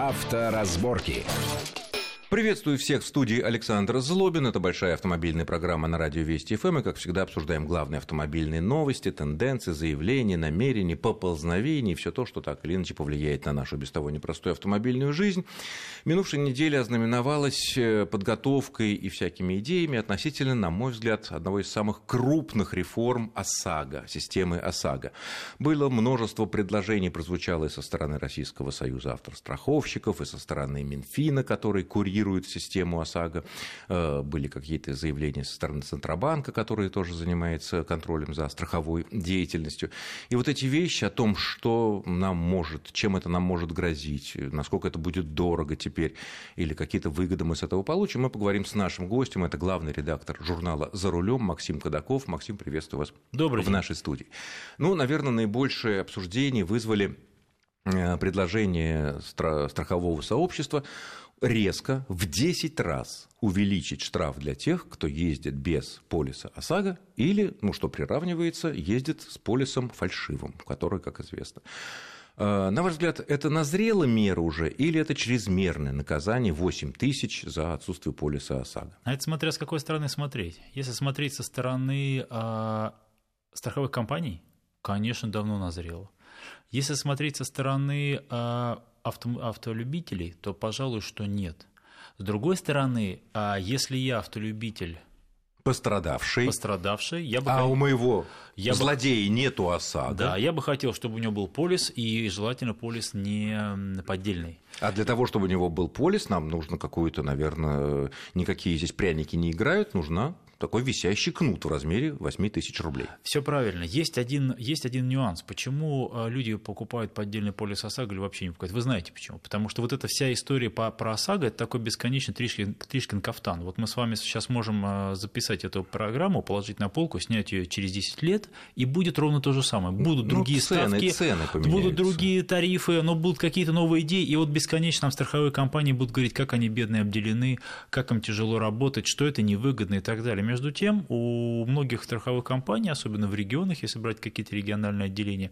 Авторазборки. Приветствую всех в студии Александр Злобин. Это большая автомобильная программа на радио Вести ФМ. И, как всегда, обсуждаем главные автомобильные новости, тенденции, заявления, намерения, поползновения и все то, что так или иначе повлияет на нашу без того непростую автомобильную жизнь. Минувшая неделя ознаменовалась э, подготовкой и всякими идеями относительно, на мой взгляд, одного из самых крупных реформ ОСАГО, системы ОСАГО. Было множество предложений, прозвучало и со стороны Российского союза автостраховщиков, и со стороны Минфина, который курирует курирует систему ОСАГО. Э, были какие-то заявления со стороны Центробанка, который тоже занимается контролем за страховой деятельностью. И вот эти вещи о том, что нам может, чем это нам может грозить, насколько это будет дорого теперь, или какие-то выгоды мы с этого получим, мы поговорим с нашим гостем. Это главный редактор журнала «За рулем» Максим Кадаков. Максим, приветствую вас Добрый в день. нашей студии. Ну, наверное, наибольшее обсуждение вызвали э, предложение страхового сообщества резко в 10 раз увеличить штраф для тех, кто ездит без полиса ОСАГО или, ну, что приравнивается, ездит с полисом фальшивым, который, как известно. А, на ваш взгляд, это назрела мера уже или это чрезмерное наказание 8 тысяч за отсутствие полиса ОСАГО? А это смотря с какой стороны смотреть. Если смотреть со стороны э, страховых компаний, конечно, давно назрело. Если смотреть со стороны э, авто, автолюбителей, то, пожалуй, что нет. С другой стороны, а если я автолюбитель пострадавший. Пострадавший. Я бы а у моего я злодея бы... нету ОСАГО. Да, я бы хотел, чтобы у него был полис, и желательно полис не поддельный. А для того, чтобы у него был полис, нам нужно какую-то, наверное, никакие здесь пряники не играют, нужна такой висящий кнут в размере 8 тысяч рублей. Все правильно. Есть один, есть один нюанс. Почему э, люди покупают поддельный полис ОСАГО или вообще не покупают? Вы знаете почему? Потому что вот эта вся история по, про ОСАГО – это такой бесконечный Тришкин, Тришкин кафтан. Вот мы с вами сейчас можем э, записать эту программу, положить на полку, снять ее через 10 лет, и будет ровно то же самое. Будут ну, другие цены, ставки, цены будут другие тарифы, но будут какие-то новые идеи, и вот бесконечно нам страховые компании будут говорить, как они бедные обделены, как им тяжело работать, что это невыгодно и так далее. Между тем, у многих страховых компаний, особенно в регионах, если брать какие-то региональные отделения,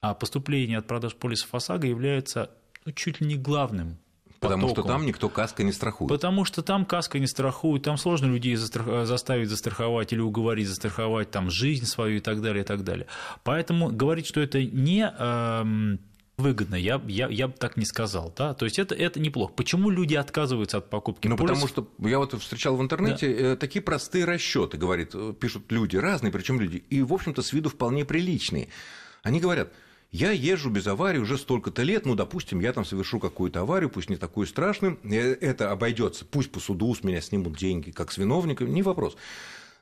а поступление от продаж полисов ОСАГО является ну, чуть ли не главным Потому потоком. что там никто каска не страхует. Потому что там каска не страхует, там сложно людей застрах... заставить застраховать или уговорить застраховать там жизнь свою и так далее, и так далее. Поэтому говорить, что это не эм, выгодно, я, я, я бы так не сказал. Да? То есть это, это неплохо. Почему люди отказываются от покупки Ну, полисов? потому что я вот встречал в интернете да. такие простые расчеты, говорит, э, пишут люди разные, причем люди, и, в общем-то, с виду вполне приличные. Они говорят, я езжу без аварии уже столько-то лет, ну, допустим, я там совершу какую-то аварию, пусть не такую страшную, э, это обойдется, пусть по суду с меня снимут деньги, как с виновника, не вопрос.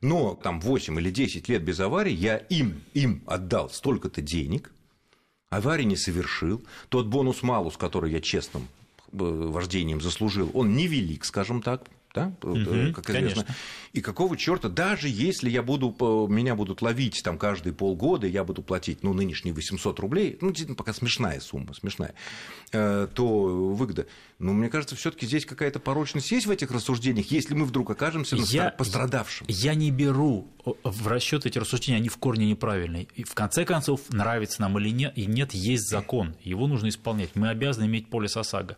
Но там 8 или 10 лет без аварии я им, им отдал столько-то денег, аварии не совершил, тот бонус-малус, который я честным э, вождением заслужил, он невелик, скажем так, да, угу, как известно. Конечно. И какого черта, даже если я буду, меня будут ловить там каждые полгода, я буду платить, ну, нынешние 800 рублей, ну, действительно, пока смешная сумма, смешная, э, то выгода. Но мне кажется, все таки здесь какая-то порочность есть в этих рассуждениях, если мы вдруг окажемся я, пострадавшим. Я не беру в расчет эти рассуждения, они в корне неправильные. И в конце концов, нравится нам или нет, и нет, есть закон, его нужно исполнять. Мы обязаны иметь полис ОСАГО.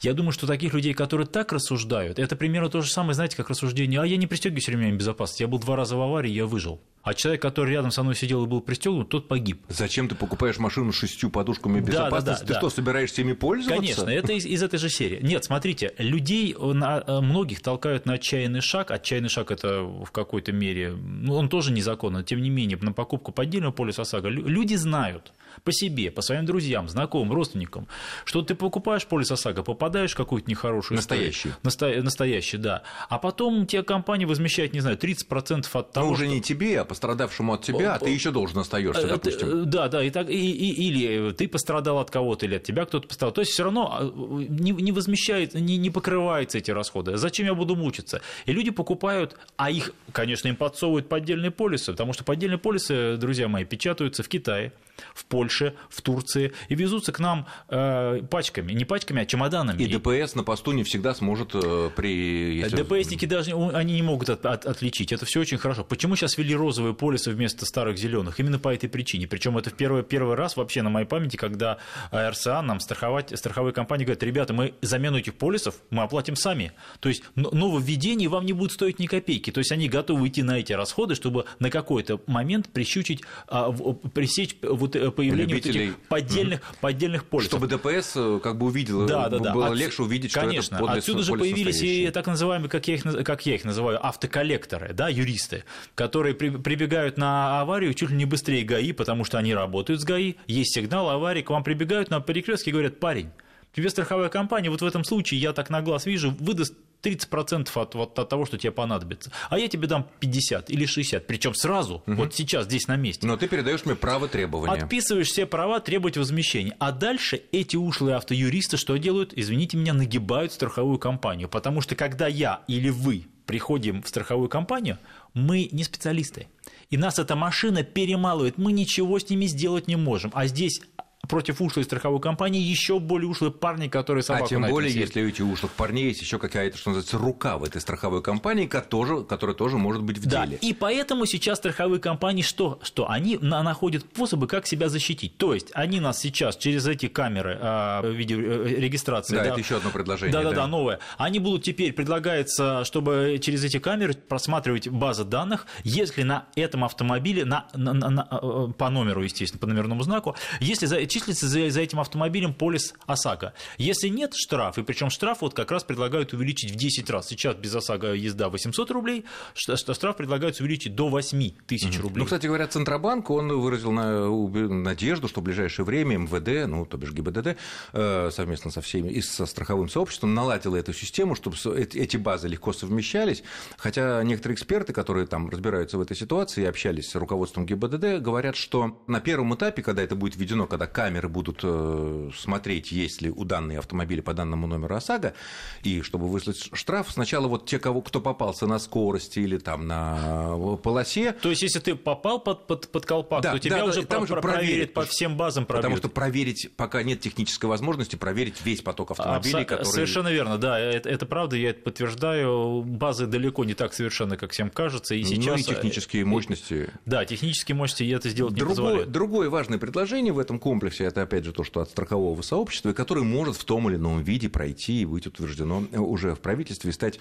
Я думаю, что таких людей, которые так рассуждают, это примерно то же самое, знаете, как рассуждение, а я не пристегиваюсь ремнями безопасности, я был два раза в аварии, я выжил. А человек, который рядом со мной сидел и был пристегнут, тот погиб. Зачем ты покупаешь машину с шестью подушками безопасности? Да, да, да, ты да. что, собираешься ими пользоваться? Конечно, это из, из этой же серии. Нет, смотрите, людей, на, э, многих толкают на отчаянный шаг. Отчаянный шаг это в какой-то мере, ну, он тоже незаконно, тем не менее, на покупку поддельного полиса ОСАГО люди знают по себе, по своим друзьям, знакомым, родственникам, что ты покупаешь полис ОСАГО, попадаешь в какую-то нехорошую Настоящий. Историю, настоящий, да. А потом тебе компания возмещает, не знаю, 30% от того, Ну, уже что... не тебе, а пострадавшему от тебя, а ты еще должен остаешься, э, допустим. Э, да, да, и так, и, и, или ты пострадал от кого-то, или от тебя кто-то пострадал. То есть все равно не, не возмещает, не, не покрываются эти расходы. Зачем я буду мучиться? И люди покупают, а их, конечно, им подсовывают поддельные полисы, потому что поддельные полисы, друзья мои, печатаются в Китае, в Польше, в Турции и везутся к нам э, пачками, не пачками, а чемоданами. И ДПС на посту не всегда сможет э, при... Если... ДПСники даже они не могут от, от, отличить, это все очень хорошо. Почему сейчас ввели розовый розовые полисы вместо старых зеленых именно по этой причине. Причем это в первый, первый раз вообще на моей памяти, когда РСА нам страховать, страховые компании говорят, ребята, мы замену этих полисов мы оплатим сами. То есть нововведение вам не будет стоить ни копейки. То есть они готовы идти на эти расходы, чтобы на какой-то момент прищучить, а, пресечь вот э, появление вот этих поддельных, mm-hmm. поддельных полисов. Чтобы ДПС э, как бы увидел, да, да, да. было От... легче увидеть, Конечно. что это Отсюда же появились и так называемые, как я, их, как я их называю, автоколлекторы, да, юристы, которые при, прибегают на аварию чуть ли не быстрее ГАИ, потому что они работают с ГАИ, есть сигнал аварии, к вам прибегают на перекрестке и говорят, парень, тебе страховая компания вот в этом случае, я так на глаз вижу, выдаст 30% от, вот, от того, что тебе понадобится. А я тебе дам 50 или 60, причем сразу, угу. вот сейчас, здесь на месте. Но ты передаешь мне право требования. Отписываешь все права требовать возмещения. А дальше эти ушлые автоюристы что делают? Извините меня, нагибают страховую компанию. Потому что когда я или вы приходим в страховую компанию, мы не специалисты. И нас эта машина перемалывает, мы ничего с ними сделать не можем. А здесь против ушлой страховой компании еще более ушлые парни, которые собаку А тем более, если у ушлых парней есть еще какая-то, что называется, рука в этой страховой компании, которая, которая тоже может быть в да, деле. И поэтому сейчас страховые компании что? Что они находят способы, как себя защитить. То есть они нас сейчас через эти камеры а, видеорегистрации. Да, да, это еще одно предложение. Да, да, да, новое. Они будут теперь предлагается, чтобы через эти камеры просматривать базы данных, если на этом автомобиле, на, на, на, э, по номеру, естественно, по номерному знаку, если за числится за, за этим автомобилем полис ОСАГО. Если нет, штраф, и причем штраф вот как раз предлагают увеличить в 10 раз. Сейчас без ОСАГО езда 800 рублей, штраф предлагают увеличить до 8 тысяч рублей. Ну, кстати говоря, Центробанк, он выразил надежду, что в ближайшее время МВД, ну, то бишь ГИБДД, э, совместно со всеми и со страховым сообществом наладила эту систему, чтобы эти базы легко совмещались, хотя некоторые эксперты, которые там разбираются в этой ситуации и общались с руководством ГИБДД, говорят, что на первом этапе, когда это будет введено, когда камеры будут э, смотреть, есть ли у данной автомобиля по данному номеру ОСАГО, и чтобы выслать штраф, сначала вот те, кого, кто попался на скорости или там на э, полосе. То есть, если ты попал под, под, под колпак, да, то тебя да, уже, там про- уже проверят по всем базам. Пробьют. Потому что проверить, пока нет технической возможности, проверить весь поток автомобилей, Абсо- которые... Совершенно верно, да, это, это правда, я это подтверждаю. Базы далеко не так совершенны, как всем кажется, и сейчас... Ну и технические мощности. Да, технические мощности это сделать другое, не позволяют. Другое важное предложение в этом комплексе комплексе это, опять же, то, что от страхового сообщества, и которое может в том или ином виде пройти и быть утверждено уже в правительстве и стать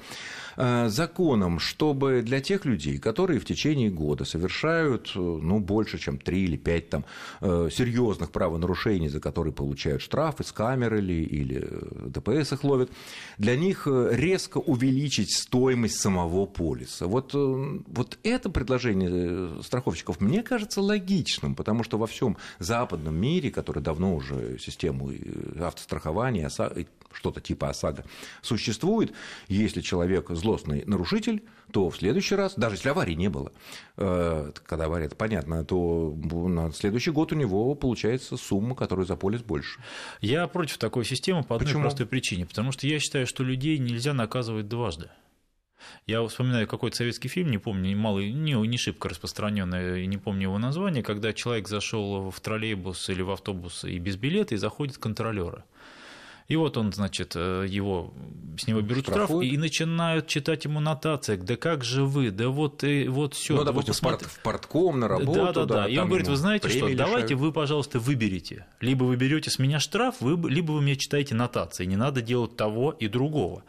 э, законом, чтобы для тех людей, которые в течение года совершают ну, больше, чем 3 или 5 там, э, серьезных правонарушений, за которые получают штрафы с камеры или, или ДПС их ловят, для них резко увеличить стоимость самого полиса. Вот, э, вот это предложение страховщиков мне кажется логичным, потому что во всем западном мире, который давно уже систему э, автострахования, что-то типа ОСАГО существует. Если человек злостный нарушитель, то в следующий раз, даже если аварии не было, э, когда авария, это понятно, то на следующий год у него получается сумма, которую за полис больше. Я против такой системы по одной Почему? простой причине, потому что я считаю, что людей нельзя наказывать дважды. Я вспоминаю какой-то советский фильм, не помню, малый, не, не шибко распространенный, не помню его название, когда человек зашел в троллейбус или в автобус и без билета, и заходит контролера. И вот он, значит, э, его, с него берут Штрафуют. штраф и начинают читать ему нотации. Да как же вы, да вот, и, вот все. Ну, допустим, в, порт, в портком, на работу. Да, да, да. И он говорит, вы знаете что, лишают. давайте вы, пожалуйста, выберите. Либо вы берете с меня штраф, вы, либо вы мне читаете нотации. Не надо делать того и другого.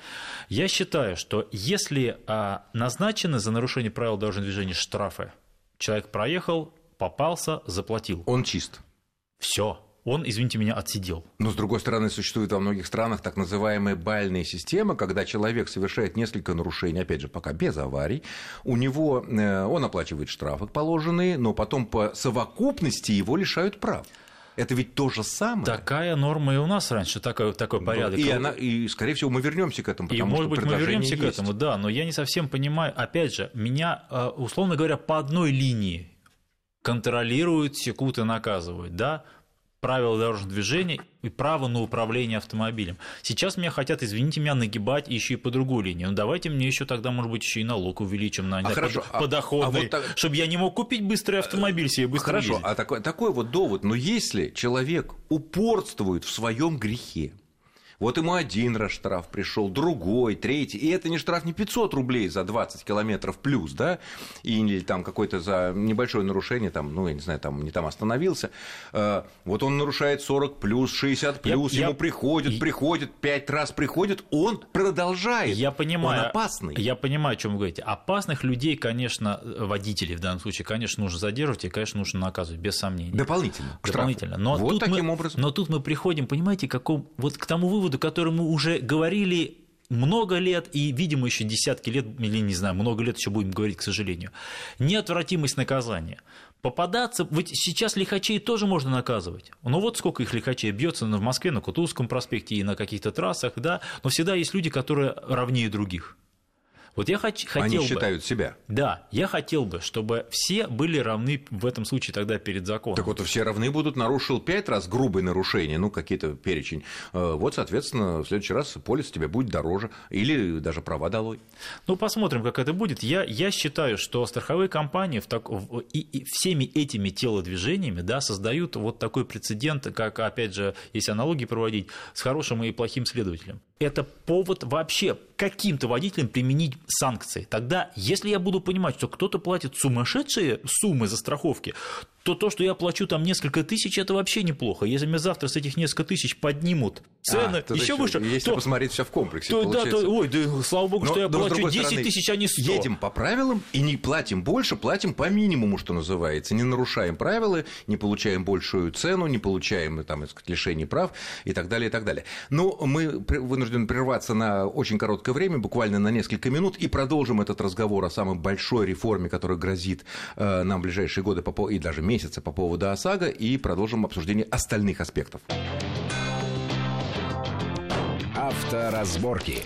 Я считаю, что если а, назначены за нарушение правил дорожного движения штрафы, человек проехал, попался, заплатил. Он чист. Все он, извините меня, отсидел. Но, с другой стороны, существует во многих странах так называемая бальная система, когда человек совершает несколько нарушений, опять же, пока без аварий, у него, э, он оплачивает штрафы положенные, но потом по совокупности его лишают прав. Это ведь то же самое. Такая норма и у нас раньше, такой, такой порядок. И, она, и, скорее всего, мы вернемся к этому. И, может быть, мы вернемся к этому, да, но я не совсем понимаю. Опять же, меня, э, условно говоря, по одной линии контролируют, секут и наказывают, да, правила дорожного движения и право на управление автомобилем. Сейчас меня хотят, извините меня, нагибать еще и по другой линии. Ну давайте мне еще тогда, может быть, еще и налог увеличим на а хорошо, а- подоходный, а, вот так... чтобы я не мог купить быстрый автомобиль себе быстро Хорошо, ездить. а такой, такой вот довод, но если человек упорствует в своем грехе, Вот ему один раз штраф пришел, другой, третий. И это не штраф не 500 рублей за 20 километров плюс, да, или там какой-то за небольшое нарушение, там, ну, я не знаю, там не там остановился. Э, вот он нарушает 40 плюс, 60 плюс, я, ему я... приходит, приходит, пять раз приходит, он продолжает. Я понимаю. Он опасный. Я понимаю, о чем вы говорите. Опасных людей, конечно, водителей в данном случае, конечно, нужно задерживать и, конечно, нужно наказывать, без сомнений. Дополнительно. Дополнительно. Но вот тут таким мы, образом. Но тут мы приходим, понимаете, каком, вот к тому выводу, который мы уже говорили много лет и, видимо, еще десятки лет, или не знаю, много лет еще будем говорить, к сожалению. Неотвратимость наказания. Попадаться, ведь сейчас лихачей тоже можно наказывать. Ну вот сколько их лихачей бьется в Москве, на Кутузском проспекте и на каких-то трассах, да, но всегда есть люди, которые равнее других. Вот я хот- хотел Они бы, считают себя. Да, я хотел бы, чтобы все были равны в этом случае тогда перед законом. Так вот, все равны будут, нарушил пять раз грубые нарушения, ну, какие-то перечень. Э, вот, соответственно, в следующий раз полис тебе будет дороже или даже права долой. Ну, посмотрим, как это будет. Я, я считаю, что страховые компании в так, в, и, и всеми этими телодвижениями да, создают вот такой прецедент, как, опять же, если аналогии проводить, с хорошим и плохим следователем. Это повод вообще каким-то водителям применить санкции. Тогда, если я буду понимать, что кто-то платит сумасшедшие суммы за страховки, то то, что я плачу там несколько тысяч, это вообще неплохо. Если мне завтра с этих несколько тысяч поднимут цены а, еще выше, если то, посмотреть все в комплексе, то, да, то, ой, да, слава богу, но, что я плачу 10 стороны, тысяч, а не 100. Едем по правилам и не платим больше, платим по минимуму, что называется. Не нарушаем правила, не получаем большую цену, не получаем там, лишений прав и так далее, и так далее. Но мы вынуждены прерваться на очень короткое время, буквально на несколько минут, и продолжим этот разговор о самой большой реформе, которая грозит э, нам в ближайшие годы и даже месяца по поводу ОСАГО и продолжим обсуждение остальных аспектов. Авторазборки.